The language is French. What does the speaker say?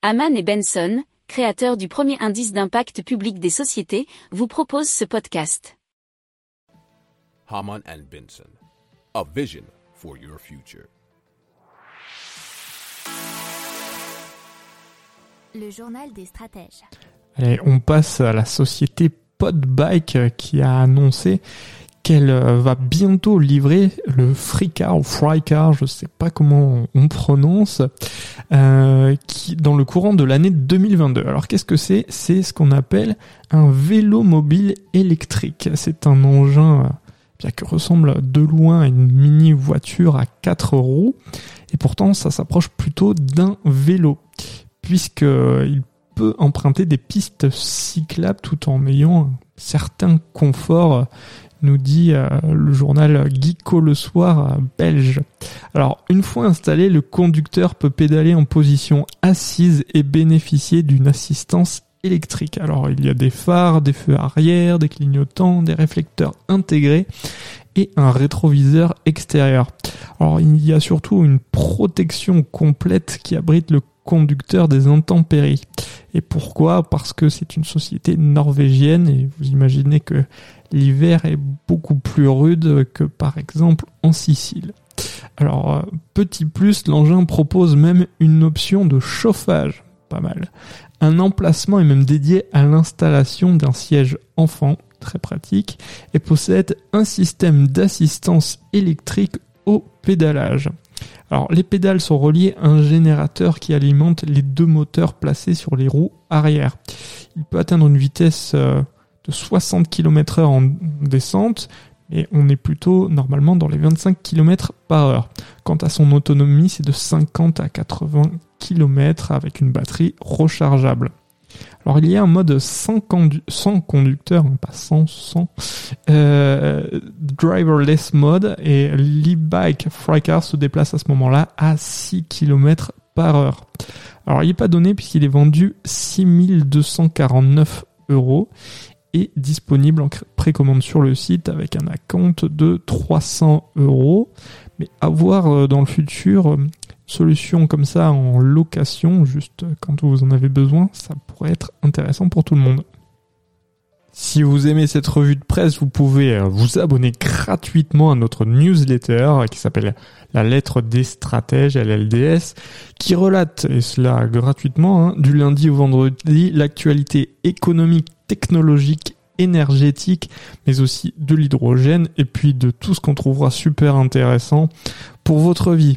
Haman et Benson, créateurs du premier indice d'impact public des sociétés, vous proposent ce podcast. Haman and Benson, a vision for your future. Le journal des stratèges. Allez, on passe à la société Podbike qui a annoncé qu'elle euh, va bientôt livrer le FreeCar ou FryCar, je sais pas comment on prononce, euh, dans le courant de l'année 2022. Alors qu'est-ce que c'est? C'est ce qu'on appelle un vélo mobile électrique. C'est un engin euh, bien que ressemble de loin à une mini voiture à quatre roues, et pourtant ça s'approche plutôt d'un vélo, puisqu'il peut emprunter des pistes cyclables tout en ayant un certain confort nous dit euh, le journal Geeko le soir euh, belge. Alors, une fois installé, le conducteur peut pédaler en position assise et bénéficier d'une assistance électrique. Alors, il y a des phares, des feux arrière, des clignotants, des réflecteurs intégrés et un rétroviseur extérieur. Alors, il y a surtout une protection complète qui abrite le conducteur des intempéries. Et pourquoi? Parce que c'est une société norvégienne et vous imaginez que l'hiver est beaucoup plus rude que par exemple en Sicile. Alors, euh, petit plus, l'engin propose même une option de chauffage, pas mal. Un emplacement est même dédié à l'installation d'un siège enfant, très pratique, et possède un système d'assistance électrique au pédalage. Alors les pédales sont reliées à un générateur qui alimente les deux moteurs placés sur les roues arrière. Il peut atteindre une vitesse euh, de 60 km heure en descente, et on est plutôt normalement dans les 25 km par heure. Quant à son autonomie, c'est de 50 à 80 km avec une batterie rechargeable. Alors il y a un mode sans, conducteur, hein, pas sans, sans euh, driverless mode et l'e-bike Frycar se déplace à ce moment-là à 6 km par heure. Alors il n'est pas donné puisqu'il est vendu 6249 euros et disponible en précommande sur le site avec un acompte de 300 euros. Mais à voir euh, dans le futur, euh, solution comme ça en location, juste quand vous en avez besoin, ça pourrait être intéressant pour tout le monde. Si vous aimez cette revue de presse, vous pouvez vous abonner gratuitement à notre newsletter qui s'appelle La lettre des stratèges, LLDS, qui relate, et cela gratuitement, hein, du lundi au vendredi, l'actualité économique, technologique, énergétique, mais aussi de l'hydrogène, et puis de tout ce qu'on trouvera super intéressant pour votre vie.